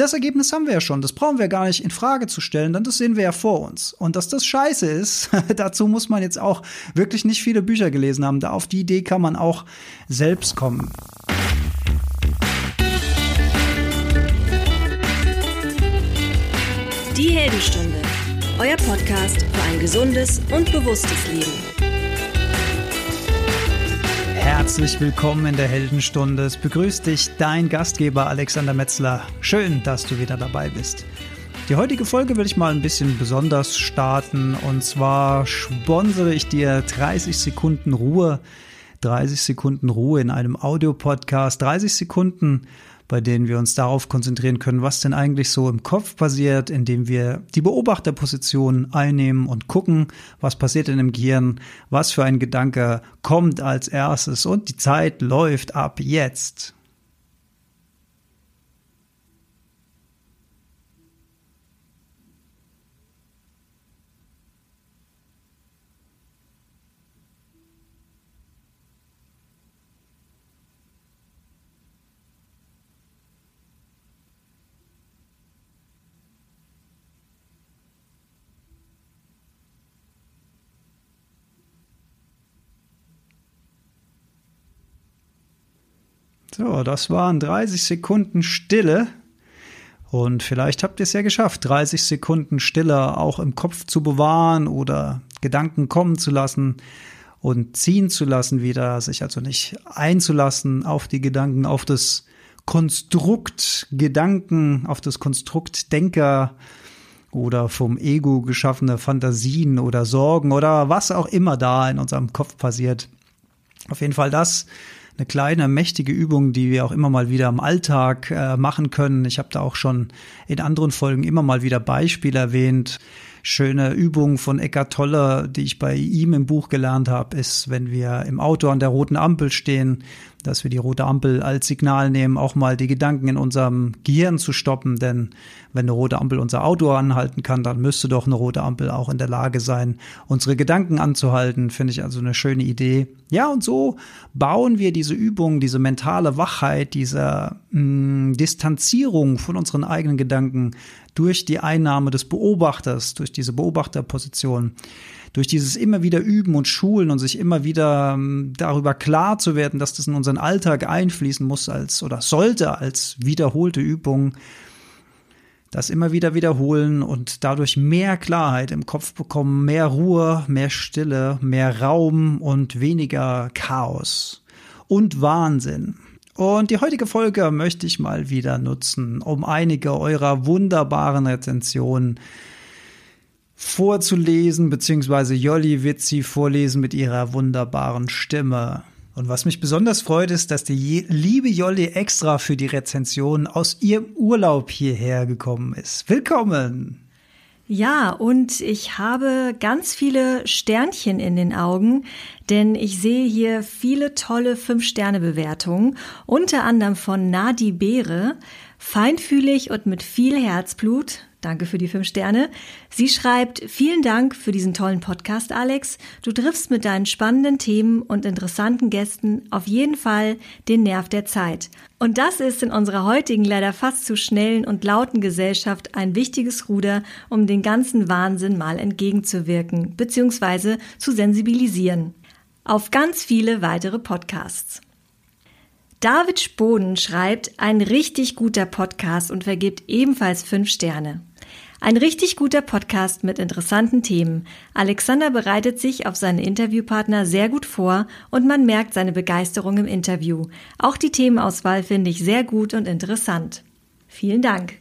das Ergebnis haben wir ja schon. Das brauchen wir gar nicht in Frage zu stellen, denn das sehen wir ja vor uns. Und dass das scheiße ist, dazu muss man jetzt auch wirklich nicht viele Bücher gelesen haben. Da auf die Idee kann man auch selbst kommen. Die Heldenstunde, euer Podcast für ein gesundes und bewusstes Leben. Herzlich willkommen in der Heldenstunde. Es begrüßt dich dein Gastgeber Alexander Metzler. Schön, dass du wieder dabei bist. Die heutige Folge will ich mal ein bisschen besonders starten und zwar sponsere ich dir 30 Sekunden Ruhe. 30 Sekunden Ruhe in einem Audiopodcast. 30 Sekunden bei denen wir uns darauf konzentrieren können, was denn eigentlich so im Kopf passiert, indem wir die Beobachterposition einnehmen und gucken, was passiert denn im Gehirn, was für ein Gedanke kommt als erstes und die Zeit läuft ab jetzt. So, das waren 30 Sekunden Stille. Und vielleicht habt ihr es ja geschafft, 30 Sekunden Stille auch im Kopf zu bewahren oder Gedanken kommen zu lassen und ziehen zu lassen wieder, sich also nicht einzulassen auf die Gedanken, auf das Konstrukt Gedanken, auf das Konstrukt Denker oder vom Ego geschaffene Fantasien oder Sorgen oder was auch immer da in unserem Kopf passiert. Auf jeden Fall das eine kleine, mächtige Übung, die wir auch immer mal wieder im Alltag äh, machen können. Ich habe da auch schon in anderen Folgen immer mal wieder Beispiele erwähnt. Schöne Übung von Eckart Tolle, die ich bei ihm im Buch gelernt habe, ist, wenn wir im Auto an der roten Ampel stehen, dass wir die rote Ampel als Signal nehmen, auch mal die Gedanken in unserem Gehirn zu stoppen. Denn wenn eine rote Ampel unser Auto anhalten kann, dann müsste doch eine rote Ampel auch in der Lage sein, unsere Gedanken anzuhalten. Finde ich also eine schöne Idee. Ja, und so bauen wir diese Übung, diese mentale Wachheit, diese mh, mm, Distanzierung von unseren eigenen Gedanken durch die Einnahme des Beobachters, durch diese Beobachterposition durch dieses immer wieder üben und schulen und sich immer wieder ähm, darüber klar zu werden, dass das in unseren Alltag einfließen muss als oder sollte als wiederholte Übung, das immer wieder wiederholen und dadurch mehr Klarheit im Kopf bekommen, mehr Ruhe, mehr Stille, mehr Raum und weniger Chaos und Wahnsinn. Und die heutige Folge möchte ich mal wieder nutzen, um einige eurer wunderbaren Rezensionen vorzulesen, beziehungsweise Jolli wird sie vorlesen mit ihrer wunderbaren Stimme. Und was mich besonders freut, ist, dass die liebe Jolli extra für die Rezension aus ihrem Urlaub hierher gekommen ist. Willkommen! Ja, und ich habe ganz viele Sternchen in den Augen, denn ich sehe hier viele tolle Fünf-Sterne-Bewertungen, unter anderem von Nadi Beere, feinfühlig und mit viel Herzblut. Danke für die fünf Sterne. Sie schreibt, vielen Dank für diesen tollen Podcast, Alex. Du triffst mit deinen spannenden Themen und interessanten Gästen auf jeden Fall den Nerv der Zeit. Und das ist in unserer heutigen leider fast zu schnellen und lauten Gesellschaft ein wichtiges Ruder, um den ganzen Wahnsinn mal entgegenzuwirken bzw. zu sensibilisieren. Auf ganz viele weitere Podcasts. David Spoden schreibt, ein richtig guter Podcast und vergibt ebenfalls fünf Sterne. Ein richtig guter Podcast mit interessanten Themen. Alexander bereitet sich auf seine Interviewpartner sehr gut vor und man merkt seine Begeisterung im Interview. Auch die Themenauswahl finde ich sehr gut und interessant. Vielen Dank.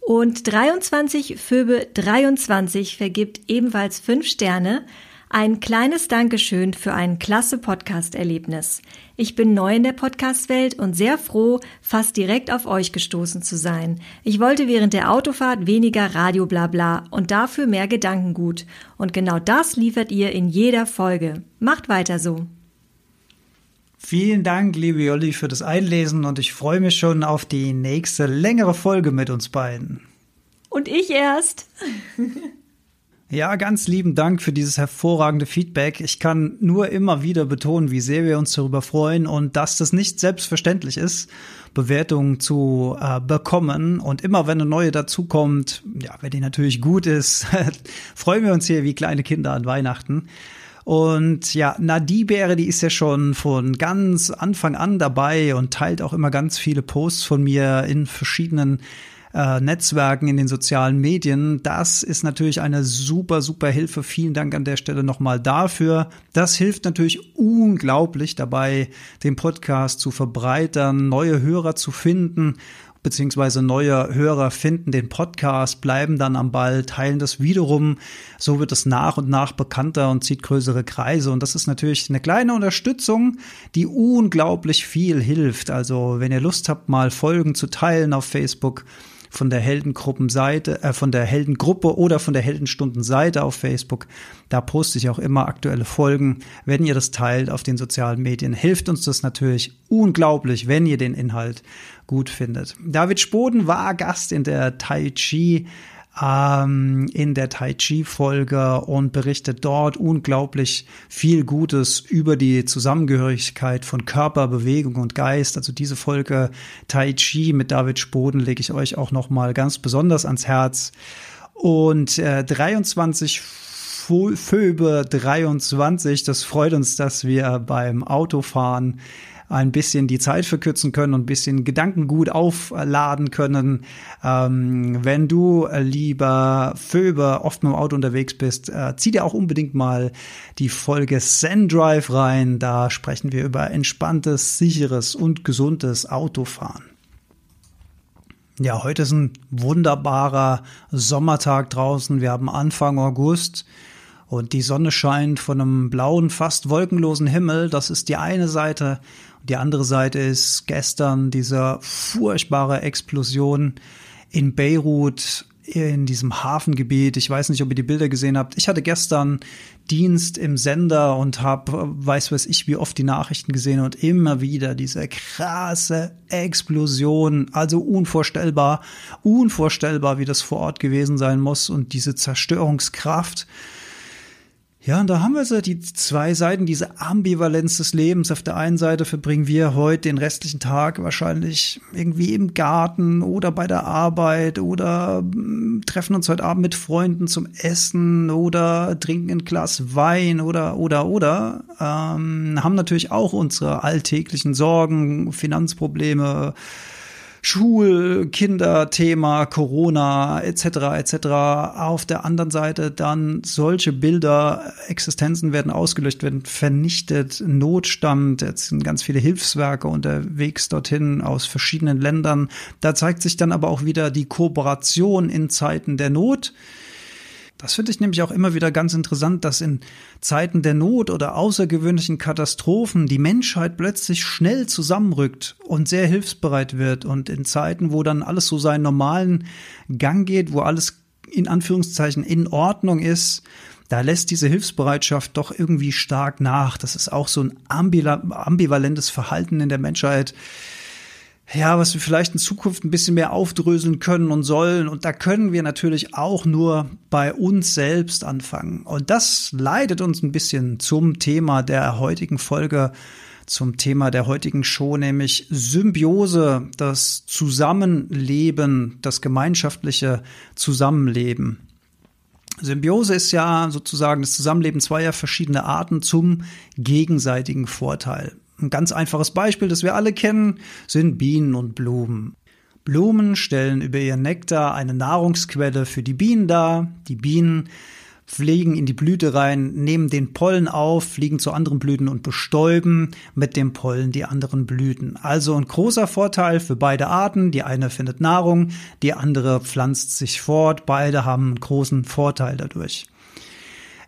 Und 23 Föbe 23 vergibt ebenfalls fünf Sterne. Ein kleines Dankeschön für ein klasse Podcast-Erlebnis. Ich bin neu in der Podcast-Welt und sehr froh, fast direkt auf euch gestoßen zu sein. Ich wollte während der Autofahrt weniger Radio blabla und dafür mehr Gedankengut. Und genau das liefert ihr in jeder Folge. Macht weiter so. Vielen Dank, liebe Jolli, für das Einlesen und ich freue mich schon auf die nächste längere Folge mit uns beiden. Und ich erst. Ja, ganz lieben Dank für dieses hervorragende Feedback. Ich kann nur immer wieder betonen, wie sehr wir uns darüber freuen und dass das nicht selbstverständlich ist, Bewertungen zu äh, bekommen. Und immer wenn eine neue dazukommt, ja, wenn die natürlich gut ist, freuen wir uns hier wie kleine Kinder an Weihnachten. Und ja, Nadibere, die ist ja schon von ganz Anfang an dabei und teilt auch immer ganz viele Posts von mir in verschiedenen äh, Netzwerken, in den sozialen Medien. Das ist natürlich eine super, super Hilfe. Vielen Dank an der Stelle nochmal dafür. Das hilft natürlich unglaublich dabei, den Podcast zu verbreitern, neue Hörer zu finden beziehungsweise neue Hörer finden den Podcast, bleiben dann am Ball, teilen das wiederum. So wird es nach und nach bekannter und zieht größere Kreise. Und das ist natürlich eine kleine Unterstützung, die unglaublich viel hilft. Also wenn ihr Lust habt, mal Folgen zu teilen auf Facebook, von der Heldengruppenseite, äh, von der Heldengruppe oder von der Heldenstundenseite auf Facebook. Da poste ich auch immer aktuelle Folgen. Wenn ihr das teilt auf den sozialen Medien, hilft uns das natürlich unglaublich, wenn ihr den Inhalt gut findet. David Spoden war Gast in der Tai Chi ähm, in der Tai Chi-Folge und berichtet dort unglaublich viel Gutes über die Zusammengehörigkeit von Körper, Bewegung und Geist. Also diese Folge Tai Chi mit David Spoden lege ich euch auch noch mal ganz besonders ans Herz. Und äh, 23 Föbe 23, das freut uns, dass wir beim Autofahren ein bisschen die Zeit verkürzen können und ein bisschen Gedankengut aufladen können. Ähm, wenn du, äh, lieber Föber, oft mit dem Auto unterwegs bist, äh, zieh dir auch unbedingt mal die Folge Zen Drive rein. Da sprechen wir über entspanntes, sicheres und gesundes Autofahren. Ja, heute ist ein wunderbarer Sommertag draußen. Wir haben Anfang August und die Sonne scheint von einem blauen, fast wolkenlosen Himmel. Das ist die eine Seite. Die andere Seite ist gestern diese furchtbare Explosion in Beirut in diesem Hafengebiet. Ich weiß nicht, ob ihr die Bilder gesehen habt. Ich hatte gestern Dienst im Sender und habe, weiß was ich, wie oft die Nachrichten gesehen und immer wieder diese krasse Explosion. Also unvorstellbar, unvorstellbar, wie das vor Ort gewesen sein muss und diese Zerstörungskraft. Ja, und da haben wir so die zwei Seiten, diese Ambivalenz des Lebens. Auf der einen Seite verbringen wir heute den restlichen Tag wahrscheinlich irgendwie im Garten oder bei der Arbeit oder mm, treffen uns heute Abend mit Freunden zum Essen oder trinken ein Glas Wein oder, oder, oder. Ähm, haben natürlich auch unsere alltäglichen Sorgen, Finanzprobleme, Schulkinderthema, Corona etc. etc. Auf der anderen Seite dann solche Bilder, Existenzen werden ausgelöscht, werden vernichtet, Notstand, jetzt sind ganz viele Hilfswerke unterwegs dorthin aus verschiedenen Ländern. Da zeigt sich dann aber auch wieder die Kooperation in Zeiten der Not. Das finde ich nämlich auch immer wieder ganz interessant, dass in Zeiten der Not oder außergewöhnlichen Katastrophen die Menschheit plötzlich schnell zusammenrückt und sehr hilfsbereit wird und in Zeiten, wo dann alles so seinen normalen Gang geht, wo alles in Anführungszeichen in Ordnung ist, da lässt diese Hilfsbereitschaft doch irgendwie stark nach. Das ist auch so ein ambivalentes Verhalten in der Menschheit ja, was wir vielleicht in Zukunft ein bisschen mehr aufdröseln können und sollen. Und da können wir natürlich auch nur bei uns selbst anfangen. Und das leitet uns ein bisschen zum Thema der heutigen Folge, zum Thema der heutigen Show, nämlich Symbiose, das Zusammenleben, das gemeinschaftliche Zusammenleben. Symbiose ist ja sozusagen das Zusammenleben zweier verschiedener Arten zum gegenseitigen Vorteil. Ein ganz einfaches Beispiel, das wir alle kennen, sind Bienen und Blumen. Blumen stellen über ihren Nektar eine Nahrungsquelle für die Bienen dar. Die Bienen fliegen in die Blüte rein, nehmen den Pollen auf, fliegen zu anderen Blüten und bestäuben mit dem Pollen die anderen Blüten. Also ein großer Vorteil für beide Arten. Die eine findet Nahrung, die andere pflanzt sich fort. Beide haben einen großen Vorteil dadurch.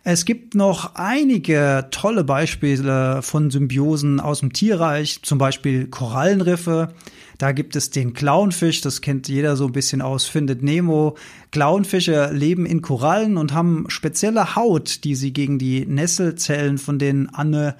Es gibt noch einige tolle Beispiele von Symbiosen aus dem Tierreich, zum Beispiel Korallenriffe. Da gibt es den Clownfisch, das kennt jeder so ein bisschen aus, findet Nemo. Clownfische leben in Korallen und haben spezielle Haut, die sie gegen die Nesselzellen von den Anne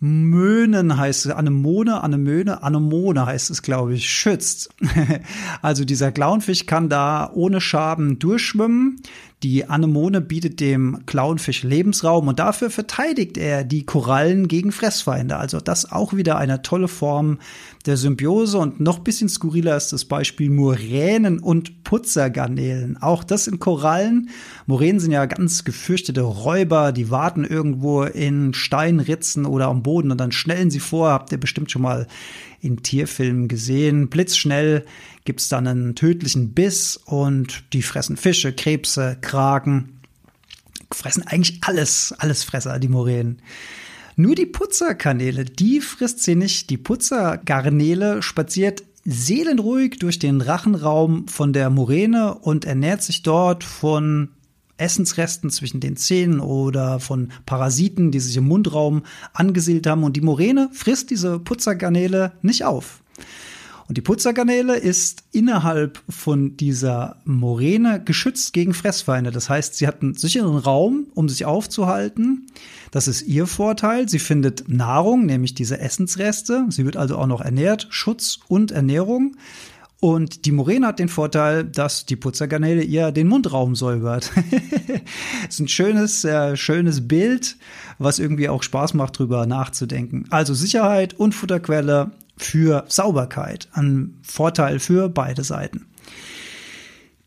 Möhnen heißt es, Anemone, Anemöne, Anemone heißt es, glaube ich, schützt. also dieser Clownfisch kann da ohne Schaden durchschwimmen. Die Anemone bietet dem Clownfisch Lebensraum und dafür verteidigt er die Korallen gegen Fressfeinde. Also das auch wieder eine tolle Form der Symbiose und noch bisschen skurriler ist das Beispiel Muränen und Putzergarnelen. Auch das sind Korallen. Muränen sind ja ganz gefürchtete Räuber, die warten irgendwo in Steinritzen oder am Boden und dann schnellen sie vor. Habt ihr bestimmt schon mal in Tierfilmen gesehen. Blitzschnell gibt's dann einen tödlichen Biss und die fressen Fische, Krebse, Kraken. Fressen eigentlich alles, alles Fresser, die Moränen. Nur die Putzerkanäle, die frisst sie nicht. Die Putzergarnele spaziert seelenruhig durch den Rachenraum von der Moräne und ernährt sich dort von Essensresten zwischen den Zähnen oder von Parasiten, die sich im Mundraum angesiedelt haben. Und die Moräne frisst diese Putzergarnele nicht auf. Und die Putzergarnele ist innerhalb von dieser Moräne geschützt gegen Fressfeinde. Das heißt, sie hat einen sicheren Raum, um sich aufzuhalten. Das ist ihr Vorteil. Sie findet Nahrung, nämlich diese Essensreste. Sie wird also auch noch ernährt. Schutz und Ernährung. Und die Moräne hat den Vorteil, dass die Putzergarnele ihr den Mundraum säubert. das ist ein schönes, äh, schönes Bild, was irgendwie auch Spaß macht, drüber nachzudenken. Also Sicherheit und Futterquelle für Sauberkeit, ein Vorteil für beide Seiten.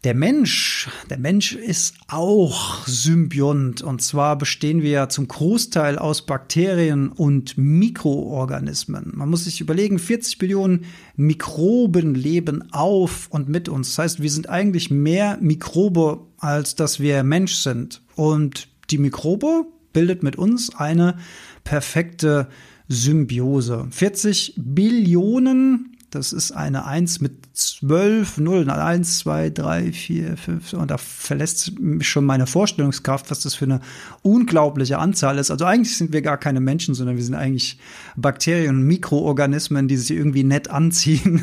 Der Mensch, der Mensch ist auch Symbiont und zwar bestehen wir zum Großteil aus Bakterien und Mikroorganismen. Man muss sich überlegen, 40 Billionen Mikroben leben auf und mit uns. Das heißt, wir sind eigentlich mehr Mikrobe, als dass wir Mensch sind. Und die Mikrobe bildet mit uns eine perfekte Symbiose. 40 Billionen, das ist eine 1 mit 12 Nullen, 1, 2, 3, 4, 5, und da verlässt mich schon meine Vorstellungskraft, was das für eine unglaubliche Anzahl ist. Also eigentlich sind wir gar keine Menschen, sondern wir sind eigentlich Bakterien und Mikroorganismen, die sich irgendwie nett anziehen.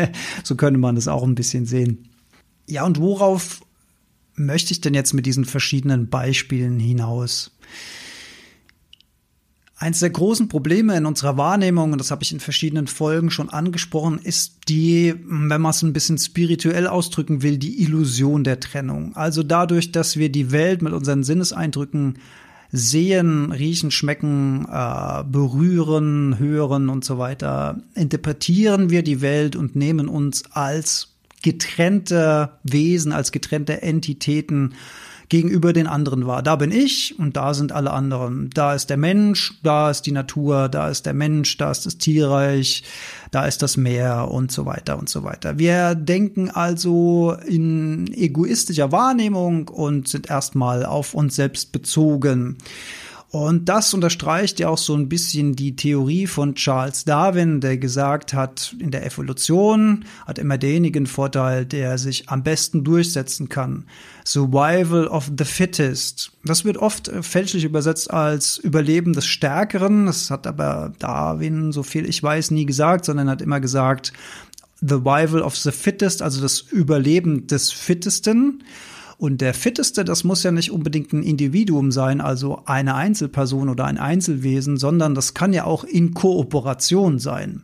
so könnte man das auch ein bisschen sehen. Ja, und worauf möchte ich denn jetzt mit diesen verschiedenen Beispielen hinaus? Eins der großen Probleme in unserer Wahrnehmung, und das habe ich in verschiedenen Folgen schon angesprochen, ist die, wenn man es ein bisschen spirituell ausdrücken will, die Illusion der Trennung. Also dadurch, dass wir die Welt mit unseren Sinneseindrücken sehen, riechen, schmecken, äh, berühren, hören und so weiter, interpretieren wir die Welt und nehmen uns als getrennte Wesen, als getrennte Entitäten gegenüber den anderen war. Da bin ich und da sind alle anderen. Da ist der Mensch, da ist die Natur, da ist der Mensch, da ist das Tierreich, da ist das Meer und so weiter und so weiter. Wir denken also in egoistischer Wahrnehmung und sind erstmal auf uns selbst bezogen. Und das unterstreicht ja auch so ein bisschen die Theorie von Charles Darwin, der gesagt hat, in der Evolution hat immer derjenigen Vorteil, der sich am besten durchsetzen kann. Survival of the fittest. Das wird oft äh, fälschlich übersetzt als Überleben des Stärkeren. Das hat aber Darwin, so viel ich weiß, nie gesagt, sondern hat immer gesagt, the survival of the fittest, also das Überleben des Fittesten. Und der Fitteste, das muss ja nicht unbedingt ein Individuum sein, also eine Einzelperson oder ein Einzelwesen, sondern das kann ja auch in Kooperation sein.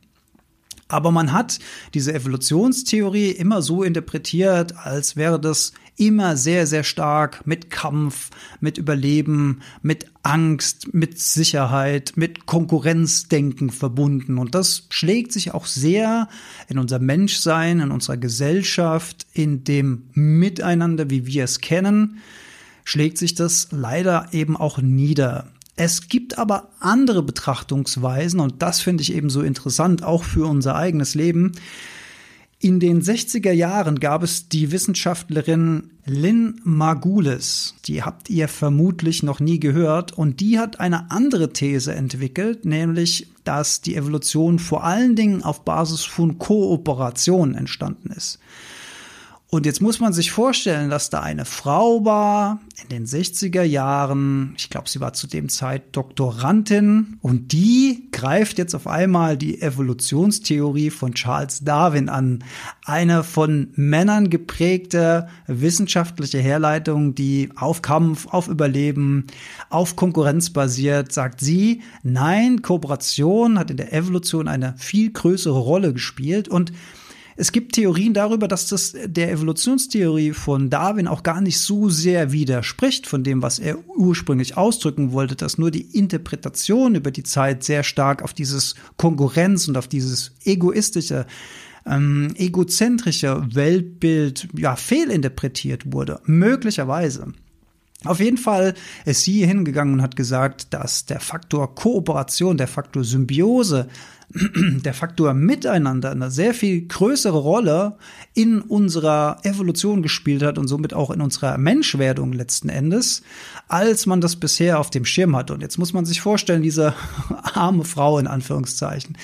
Aber man hat diese Evolutionstheorie immer so interpretiert, als wäre das immer sehr, sehr stark mit Kampf, mit Überleben, mit Angst, mit Sicherheit, mit Konkurrenzdenken verbunden. Und das schlägt sich auch sehr in unser Menschsein, in unserer Gesellschaft, in dem Miteinander, wie wir es kennen, schlägt sich das leider eben auch nieder. Es gibt aber andere Betrachtungsweisen und das finde ich eben so interessant, auch für unser eigenes Leben. In den 60er Jahren gab es die Wissenschaftlerin Lynn Margulis. Die habt ihr vermutlich noch nie gehört. Und die hat eine andere These entwickelt, nämlich, dass die Evolution vor allen Dingen auf Basis von Kooperation entstanden ist. Und jetzt muss man sich vorstellen, dass da eine Frau war in den 60er Jahren, ich glaube, sie war zu dem Zeit Doktorandin, und die greift jetzt auf einmal die Evolutionstheorie von Charles Darwin an. Eine von Männern geprägte wissenschaftliche Herleitung, die auf Kampf, auf Überleben, auf Konkurrenz basiert, sagt sie, nein, Kooperation hat in der Evolution eine viel größere Rolle gespielt. Und es gibt Theorien darüber, dass das der Evolutionstheorie von Darwin auch gar nicht so sehr widerspricht von dem, was er ursprünglich ausdrücken wollte, dass nur die Interpretation über die Zeit sehr stark auf dieses Konkurrenz und auf dieses egoistische ähm, egozentrische Weltbild ja fehlinterpretiert wurde, möglicherweise. Auf jeden Fall ist sie hingegangen und hat gesagt, dass der Faktor Kooperation, der Faktor Symbiose, der Faktor Miteinander eine sehr viel größere Rolle in unserer Evolution gespielt hat und somit auch in unserer Menschwerdung letzten Endes, als man das bisher auf dem Schirm hat. Und jetzt muss man sich vorstellen, diese arme Frau in Anführungszeichen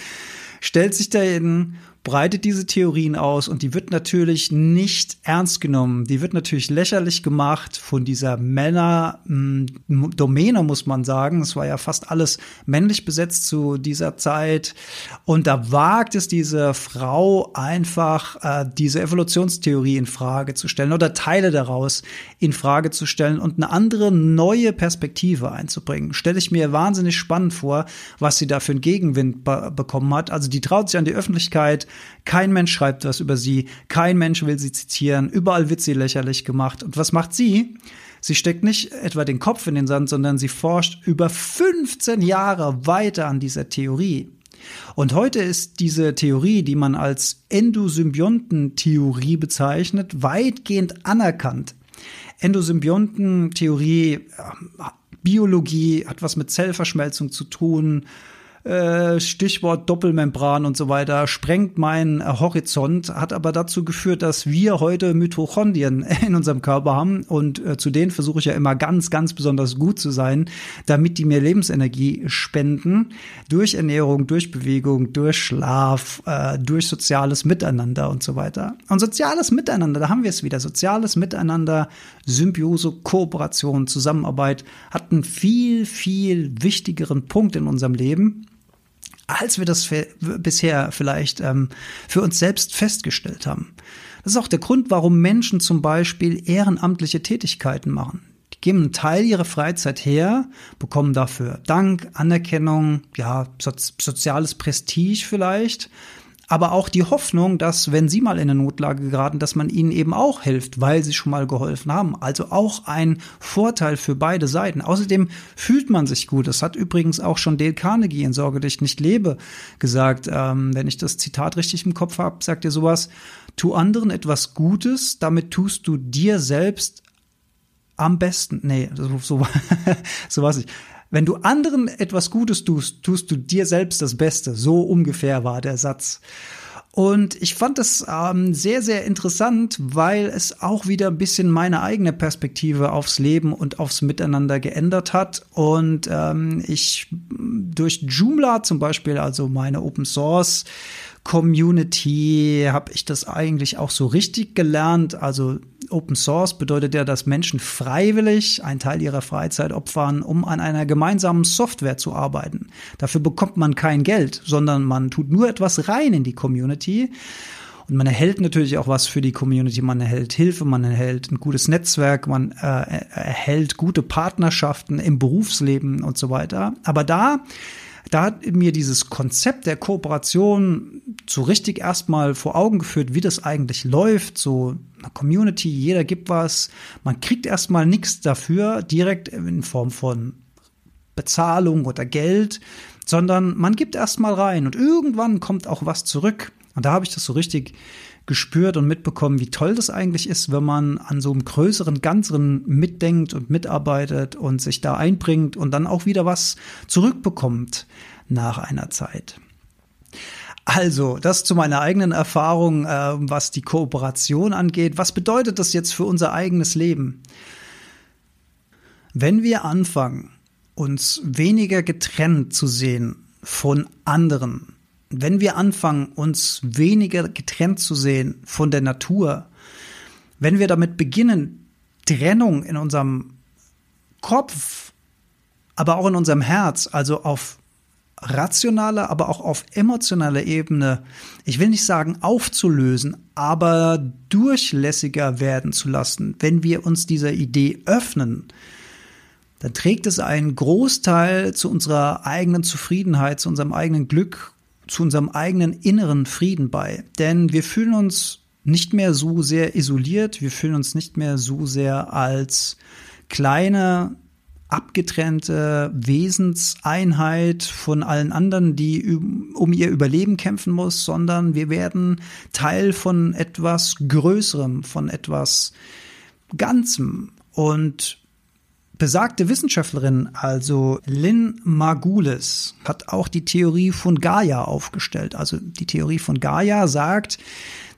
stellt sich da in breitet diese Theorien aus und die wird natürlich nicht ernst genommen. Die wird natürlich lächerlich gemacht von dieser Männer-Domäne, hm, muss man sagen. Es war ja fast alles männlich besetzt zu dieser Zeit. Und da wagt es diese Frau einfach, äh, diese Evolutionstheorie in Frage zu stellen oder Teile daraus in Frage zu stellen und eine andere neue Perspektive einzubringen. Stelle ich mir wahnsinnig spannend vor, was sie da für einen Gegenwind be bekommen hat. Also die traut sich an die Öffentlichkeit, kein Mensch schreibt was über sie, kein Mensch will sie zitieren, überall wird sie lächerlich gemacht. Und was macht sie? Sie steckt nicht etwa den Kopf in den Sand, sondern sie forscht über 15 Jahre weiter an dieser Theorie. Und heute ist diese Theorie, die man als Endosymbionten-Theorie bezeichnet, weitgehend anerkannt. Endosymbionten-Theorie, Biologie hat was mit Zellverschmelzung zu tun, äh, Stichwort Doppelmembran und so weiter, sprengt meinen äh, Horizont, hat aber dazu geführt, dass wir heute Mitochondrien in unserem Körper haben und äh, zu denen versuche ich ja immer ganz, ganz besonders gut zu sein, damit die mir Lebensenergie spenden, durch Ernährung, durch Bewegung, durch Schlaf, durch soziales Miteinander und so weiter. Und soziales Miteinander, da haben wir es wieder, soziales Miteinander, Symbiose, Kooperation, Zusammenarbeit hat einen viel, viel wichtigeren Punkt in unserem Leben als wir das bisher vielleicht ähm, für uns selbst festgestellt haben. Das ist auch der Grund, warum Menschen zum Beispiel ehrenamtliche Tätigkeiten machen. Die geben einen Teil ihrer Freizeit her, bekommen dafür Dank, Anerkennung, ja, so soziales Prestige vielleicht, aber auch die Hoffnung, dass wenn sie mal in eine Notlage geraten, dass man ihnen eben auch hilft, weil sie schon mal geholfen haben. Also auch ein Vorteil für beide Seiten. Außerdem fühlt man sich gut. Das hat übrigens auch schon Dale Carnegie in Sorge, dass ich nicht lebe gesagt. Ähm, wenn ich das Zitat richtig im Kopf habe, sagt er sowas, tu anderen etwas Gutes, damit tust du dir selbst am besten. Nee, so, so, so was ich wenn du anderen etwas Gutes tust, tust du dir selbst das Beste. So ungefähr war der Satz. Und ich fand das ähm, sehr, sehr interessant, weil es auch wieder ein bisschen meine eigene Perspektive aufs Leben und aufs Miteinander geändert hat. Und ähm, ich durch Joomla zum Beispiel, also meine Open Source Community, habe ich das eigentlich auch so richtig gelernt. Also Open Source bedeutet ja, dass Menschen freiwillig einen Teil ihrer Freizeit opfern, um an einer gemeinsamen Software zu arbeiten. Dafür bekommt man kein Geld, sondern man tut nur etwas rein in die Community. Und man erhält natürlich auch was für die Community. Man erhält Hilfe, man erhält ein gutes Netzwerk, man äh, erhält gute Partnerschaften im Berufsleben und so weiter. Aber da da hat mir dieses Konzept der Kooperation so richtig erstmal vor Augen geführt, wie das eigentlich läuft, so eine Community, jeder gibt was, man kriegt erstmal nichts dafür, direkt in Form von Bezahlung oder Geld, sondern man gibt erstmal rein und irgendwann kommt auch was zurück. Und da habe ich das so richtig gespürt und mitbekommen, wie toll das eigentlich ist, wenn man an so einem größeren Ganzen mitdenkt und mitarbeitet und sich da einbringt und dann auch wieder was zurückbekommt nach einer Zeit. Also, das zu meiner eigenen Erfahrung, äh, was die Kooperation angeht. Was bedeutet das jetzt für unser eigenes Leben? Wenn wir anfangen, uns weniger getrennt zu sehen von anderen, wenn wir anfangen, uns weniger getrennt zu sehen von der Natur, wenn wir damit beginnen, Trennung in unserem Kopf, aber auch in unserem Herz, also auf rationaler, aber auch auf emotionaler Ebene, ich will nicht sagen aufzulösen, aber durchlässiger werden zu lassen, wenn wir uns dieser Idee öffnen, dann trägt es einen Großteil zu unserer eigenen Zufriedenheit, zu unserem eigenen Glück zu unserem eigenen inneren Frieden bei. Denn wir fühlen uns nicht mehr so sehr isoliert, wir fühlen uns nicht mehr so sehr als kleine, abgetrennte Wesenseinheit von allen anderen, die um ihr Überleben kämpfen muss, sondern wir werden Teil von etwas Größerem, von etwas Ganzem. Und besagte Wissenschaftlerin, also Lynn Margulis, hat auch die Theorie von Gaia aufgestellt. Also die Theorie von Gaia sagt,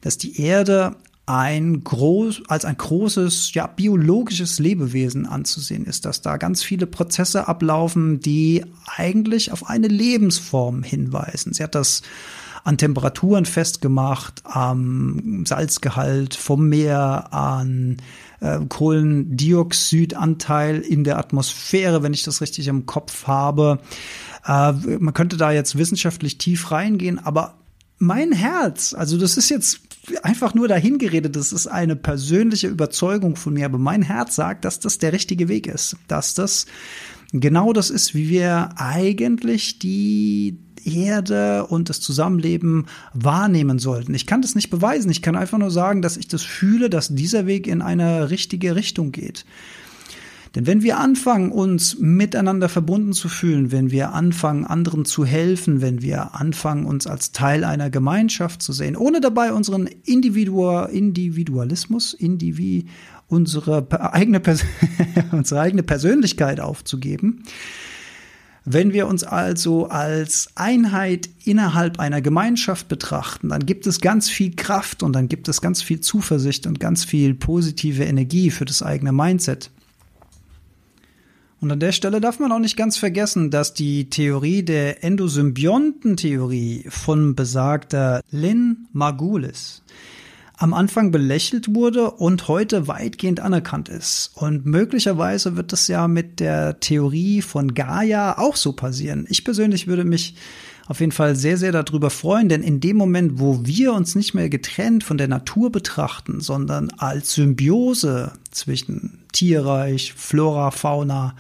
dass die Erde ein groß, als ein großes, ja, biologisches Lebewesen anzusehen ist, dass da ganz viele Prozesse ablaufen, die eigentlich auf eine Lebensform hinweisen. Sie hat das an Temperaturen festgemacht, am Salzgehalt vom Meer, an äh, Kohlendioxidanteil in der Atmosphäre, wenn ich das richtig im Kopf habe. Äh, man könnte da jetzt wissenschaftlich tief reingehen, aber mein Herz, also das ist jetzt einfach nur dahin geredet, das ist eine persönliche Überzeugung von mir, aber mein Herz sagt, dass das der richtige Weg ist, dass das genau das ist, wie wir eigentlich die Erde und das Zusammenleben wahrnehmen sollten. Ich kann das nicht beweisen, ich kann einfach nur sagen, dass ich das fühle, dass dieser Weg in eine richtige Richtung geht. Denn wenn wir anfangen, uns miteinander verbunden zu fühlen, wenn wir anfangen, anderen zu helfen, wenn wir anfangen, uns als Teil einer Gemeinschaft zu sehen, ohne dabei unseren Individual, Individualismus, Indivi, unsere eigene, unsere eigene Persönlichkeit aufzugeben, wenn wir uns also als Einheit innerhalb einer Gemeinschaft betrachten, dann gibt es ganz viel Kraft und dann gibt es ganz viel Zuversicht und ganz viel positive Energie für das eigene Mindset. Und an der Stelle darf man auch nicht ganz vergessen, dass die Theorie der Endosymbiontentheorie von besagter Lynn Margulis am Anfang belächelt wurde und heute weitgehend anerkannt ist. Und möglicherweise wird das ja mit der Theorie von Gaia auch so passieren. Ich persönlich würde mich auf jeden Fall sehr, sehr darüber freuen, denn in dem Moment, wo wir uns nicht mehr getrennt von der Natur betrachten, sondern als Symbiose zwischen Tierreich, Flora, Fauna,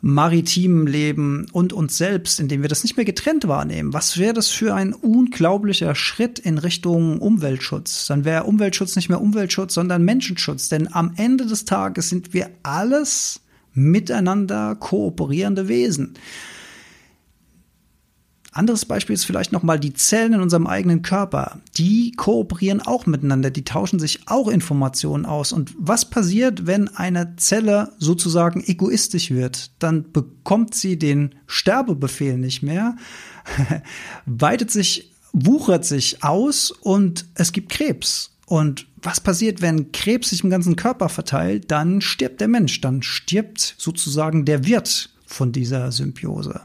maritimem Leben und uns selbst, indem wir das nicht mehr getrennt wahrnehmen. Was wäre das für ein unglaublicher Schritt in Richtung Umweltschutz? Dann wäre Umweltschutz nicht mehr Umweltschutz, sondern Menschenschutz. Denn am Ende des Tages sind wir alles miteinander kooperierende Wesen. Anderes Beispiel ist vielleicht nochmal die Zellen in unserem eigenen Körper. Die kooperieren auch miteinander, die tauschen sich auch Informationen aus. Und was passiert, wenn eine Zelle sozusagen egoistisch wird? Dann bekommt sie den Sterbebefehl nicht mehr, weitet sich, wuchert sich aus und es gibt Krebs. Und was passiert, wenn Krebs sich im ganzen Körper verteilt? Dann stirbt der Mensch, dann stirbt sozusagen der Wirt von dieser Symbiose.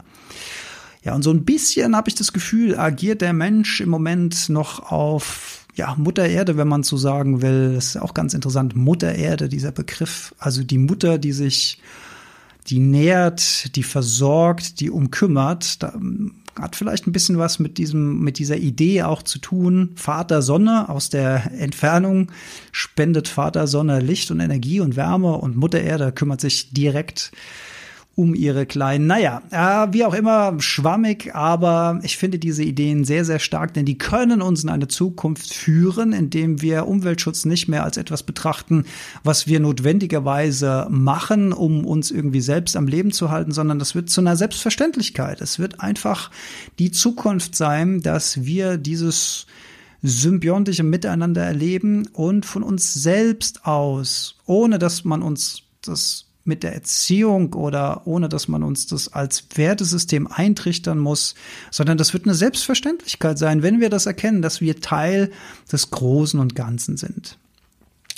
Ja, und so ein bisschen habe ich das Gefühl, agiert der Mensch im Moment noch auf ja, Mutter Erde, wenn man so sagen will. Das ist auch ganz interessant. Mutter Erde, dieser Begriff. Also die Mutter, die sich, die nährt, die versorgt, die umkümmert. Da ähm, hat vielleicht ein bisschen was mit diesem, mit dieser Idee auch zu tun. Vater Sonne aus der Entfernung spendet Vater Sonne Licht und Energie und Wärme und Mutter Erde kümmert sich direkt um ihre Kleinen. Naja, äh, wie auch immer, schwammig, aber ich finde diese Ideen sehr, sehr stark, denn die können uns in eine Zukunft führen, indem wir Umweltschutz nicht mehr als etwas betrachten, was wir notwendigerweise machen, um uns irgendwie selbst am Leben zu halten, sondern das wird zu einer Selbstverständlichkeit. Es wird einfach die Zukunft sein, dass wir dieses symbiontische Miteinander erleben und von uns selbst aus, ohne dass man uns das mit der Erziehung oder ohne dass man uns das als Wertesystem eintrichtern muss, sondern das wird eine Selbstverständlichkeit sein, wenn wir das erkennen, dass wir Teil des Großen und Ganzen sind.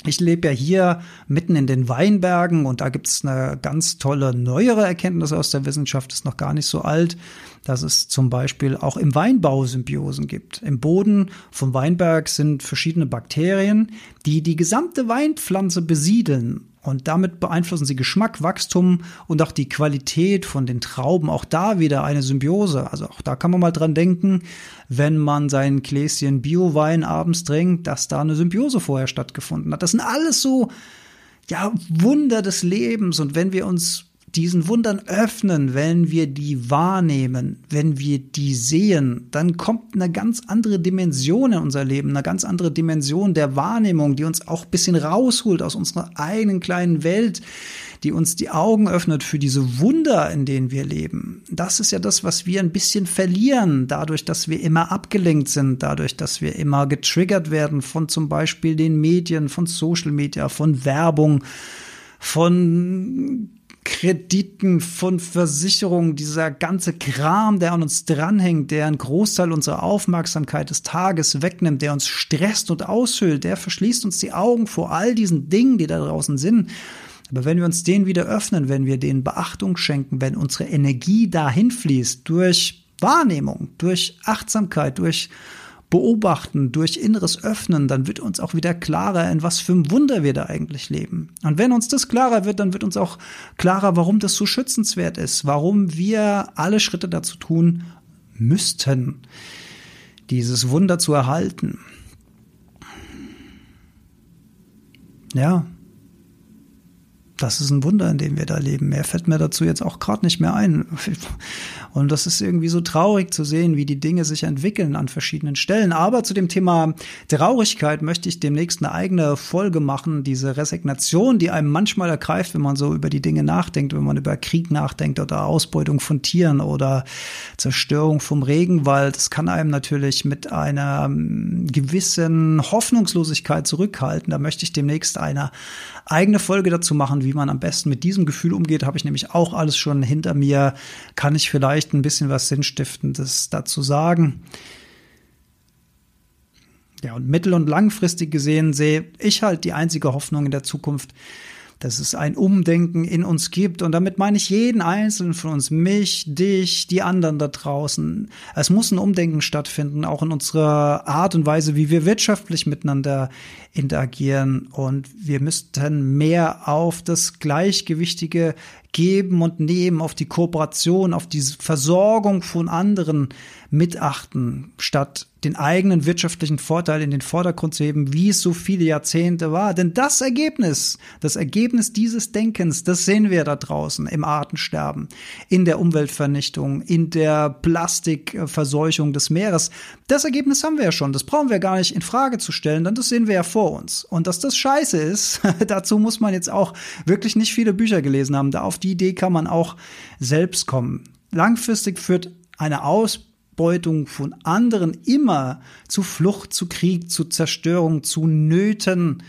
Ich lebe ja hier mitten in den Weinbergen und da gibt es eine ganz tolle neuere Erkenntnis aus der Wissenschaft, ist noch gar nicht so alt, dass es zum Beispiel auch im Weinbau Symbiosen gibt. Im Boden vom Weinberg sind verschiedene Bakterien, die die gesamte Weinpflanze besiedeln und damit beeinflussen sie Geschmack, Wachstum und auch die Qualität von den Trauben. Auch da wieder eine Symbiose. Also auch da kann man mal dran denken, wenn man sein Gläschen Biowein abends trinkt, dass da eine Symbiose vorher stattgefunden hat. Das sind alles so, ja, Wunder des Lebens. Und wenn wir uns diesen Wundern öffnen, wenn wir die wahrnehmen, wenn wir die sehen, dann kommt eine ganz andere Dimension in unser Leben, eine ganz andere Dimension der Wahrnehmung, die uns auch ein bisschen rausholt aus unserer eigenen kleinen Welt, die uns die Augen öffnet für diese Wunder, in denen wir leben. Das ist ja das, was wir ein bisschen verlieren, dadurch, dass wir immer abgelenkt sind, dadurch, dass wir immer getriggert werden von zum Beispiel den Medien, von Social Media, von Werbung, von Krediten, von Versicherungen, dieser ganze Kram, der an uns dranhängt, der einen Großteil unserer Aufmerksamkeit des Tages wegnimmt, der uns stresst und aushöhlt, der verschließt uns die Augen vor all diesen Dingen, die da draußen sind. Aber wenn wir uns den wieder öffnen, wenn wir denen Beachtung schenken, wenn unsere Energie dahin fließt, durch Wahrnehmung, durch Achtsamkeit, durch Beobachten, durch inneres Öffnen, dann wird uns auch wieder klarer, in was für einem Wunder wir da eigentlich leben. Und wenn uns das klarer wird, dann wird uns auch klarer, warum das so schützenswert ist, warum wir alle Schritte dazu tun müssten, dieses Wunder zu erhalten. Ja, das ist ein Wunder, in dem wir da leben. Mehr fällt mir dazu jetzt auch gerade nicht mehr ein. Und das ist irgendwie so traurig zu sehen, wie die Dinge sich entwickeln an verschiedenen Stellen. Aber zu dem Thema Traurigkeit möchte ich demnächst eine eigene Folge machen. Diese Resignation, die einem manchmal ergreift, wenn man so über die Dinge nachdenkt, wenn man über Krieg nachdenkt oder Ausbeutung von Tieren oder Zerstörung vom Regenwald. Das kann einem natürlich mit einer ähm, gewissen Hoffnungslosigkeit zurückhalten. Da möchte ich demnächst eine eigene Folge dazu machen, wie man am besten mit diesem Gefühl umgeht. Habe ich nämlich auch alles schon hinter mir. Kann ich vielleicht ein bisschen was Sinnstiftendes dazu sagen. Ja, und mittel- und langfristig gesehen sehe ich halt die einzige Hoffnung in der Zukunft, dass es ein Umdenken in uns gibt. Und damit meine ich jeden einzelnen von uns, mich, dich, die anderen da draußen. Es muss ein Umdenken stattfinden, auch in unserer Art und Weise, wie wir wirtschaftlich miteinander interagieren. Und wir müssten mehr auf das gleichgewichtige Geben und Nehmen, auf die Kooperation, auf die Versorgung von anderen mitachten, statt den eigenen wirtschaftlichen Vorteil in den Vordergrund zu heben, wie es so viele Jahrzehnte war. Denn das Ergebnis, das Ergebnis dieses Denkens, das sehen wir da draußen im Artensterben, in der Umweltvernichtung, in der Plastikverseuchung des Meeres. Das Ergebnis haben wir ja schon. Das brauchen wir gar nicht in Frage zu stellen, denn das sehen wir ja vor uns. Und dass das scheiße ist, dazu muss man jetzt auch wirklich nicht viele Bücher gelesen haben. Da auf die Idee kann man auch selbst kommen. Langfristig führt eine Aus Ausbeutung von anderen immer zu Flucht, zu Krieg, zu Zerstörung, zu Nöten.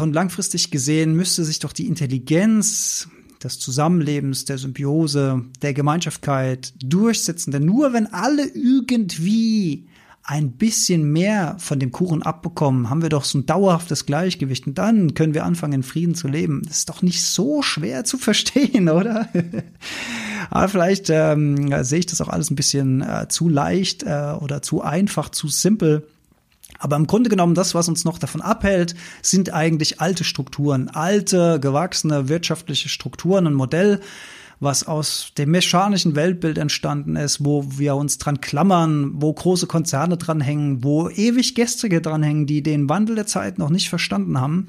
Und langfristig gesehen müsste sich doch die Intelligenz des Zusammenlebens, der Symbiose, der Gemeinschaftkeit durchsetzen. Denn nur wenn alle irgendwie ein bisschen mehr von dem Kuchen abbekommen, haben wir doch so ein dauerhaftes Gleichgewicht und dann können wir anfangen, in Frieden zu leben. Das ist doch nicht so schwer zu verstehen, oder? Aber vielleicht ähm, sehe ich das auch alles ein bisschen äh, zu leicht äh, oder zu einfach, zu simpel. Aber im Grunde genommen, das, was uns noch davon abhält, sind eigentlich alte Strukturen, alte, gewachsene wirtschaftliche Strukturen, ein Modell, was aus dem mechanischen Weltbild entstanden ist, wo wir uns dran klammern, wo große Konzerne dranhängen, wo ewig Gästige dranhängen, die den Wandel der Zeit noch nicht verstanden haben.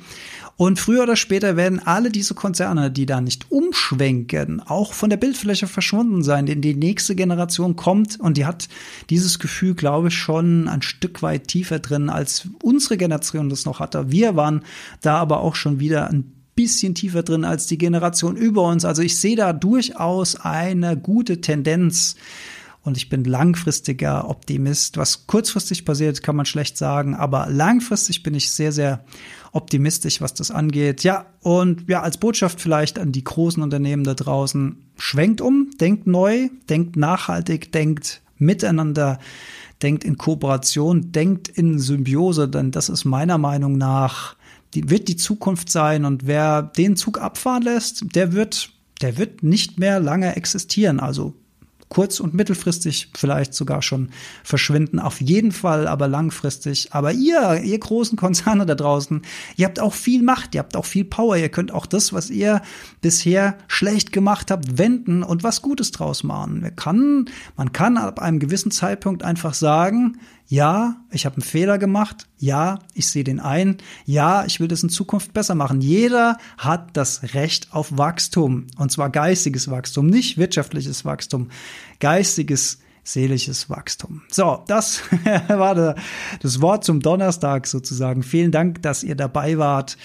Und früher oder später werden alle diese Konzerne, die da nicht umschwenken, auch von der Bildfläche verschwunden sein, denn die nächste Generation kommt und die hat dieses Gefühl, glaube ich, schon ein Stück weit tiefer drin, als unsere Generation das noch hatte. Wir waren da aber auch schon wieder ein bisschen tiefer drin als die Generation über uns. Also ich sehe da durchaus eine gute Tendenz und ich bin langfristiger Optimist. Was kurzfristig passiert, kann man schlecht sagen, aber langfristig bin ich sehr, sehr optimistisch, was das angeht. Ja, und ja, als Botschaft vielleicht an die großen Unternehmen da draußen, schwenkt um, denkt neu, denkt nachhaltig, denkt miteinander, denkt in Kooperation, denkt in Symbiose, denn das ist meiner Meinung nach die, wird die Zukunft sein und wer den Zug abfahren lässt, der wird, der wird nicht mehr lange existieren. Also kurz- und mittelfristig vielleicht sogar schon verschwinden. Auf jeden Fall, aber langfristig. Aber ihr, ihr großen Konzerne da draußen, ihr habt auch viel Macht, ihr habt auch viel Power. Ihr könnt auch das, was ihr bisher schlecht gemacht habt, wenden und was Gutes draus machen. Man kann, man kann ab einem gewissen Zeitpunkt einfach sagen, Ja, ich habe einen Fehler gemacht. Ja, ich sehe den ein. Ja, ich will das in Zukunft besser machen. Jeder hat das Recht auf Wachstum. Und zwar geistiges Wachstum, nicht wirtschaftliches Wachstum. Geistiges seelisches Wachstum. So, das war das Wort zum Donnerstag sozusagen. Vielen Dank, dass ihr dabei wart.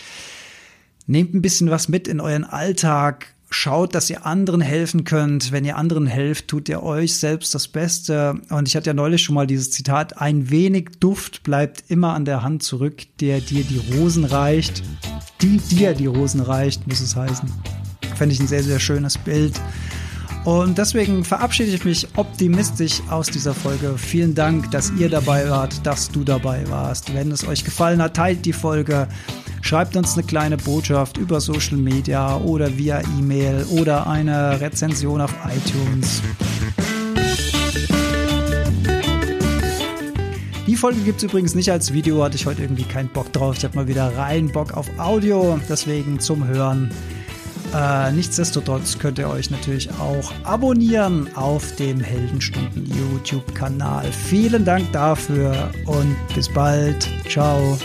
Nehmt ein bisschen was mit in euren Alltag. Schaut, dass ihr anderen helfen könnt. Wenn ihr anderen helft, tut ihr euch selbst das Beste. Und ich hatte ja neulich schon mal dieses Zitat, ein wenig Duft bleibt immer an der Hand zurück, der dir die Rosen reicht. Die dir die Rosen reicht, muss es heißen. Fände ich ein sehr, sehr schönes Bild. Und deswegen verabschiede ich mich optimistisch aus dieser Folge. Vielen Dank, dass ihr dabei wart, dass du dabei warst. Wenn es euch gefallen hat, teilt die Folge. Schreibt uns eine kleine Botschaft über Social Media oder via E-Mail oder eine Rezension auf iTunes. Die Folge gibt es übrigens nicht als Video, hatte ich heute irgendwie keinen Bock drauf. Ich habe mal wieder rein Bock auf Audio, deswegen zum Hören. Äh, nichtsdestotrotz könnt ihr euch natürlich auch abonnieren auf dem Heldenstunden YouTube-Kanal. Vielen Dank dafür und bis bald. Ciao.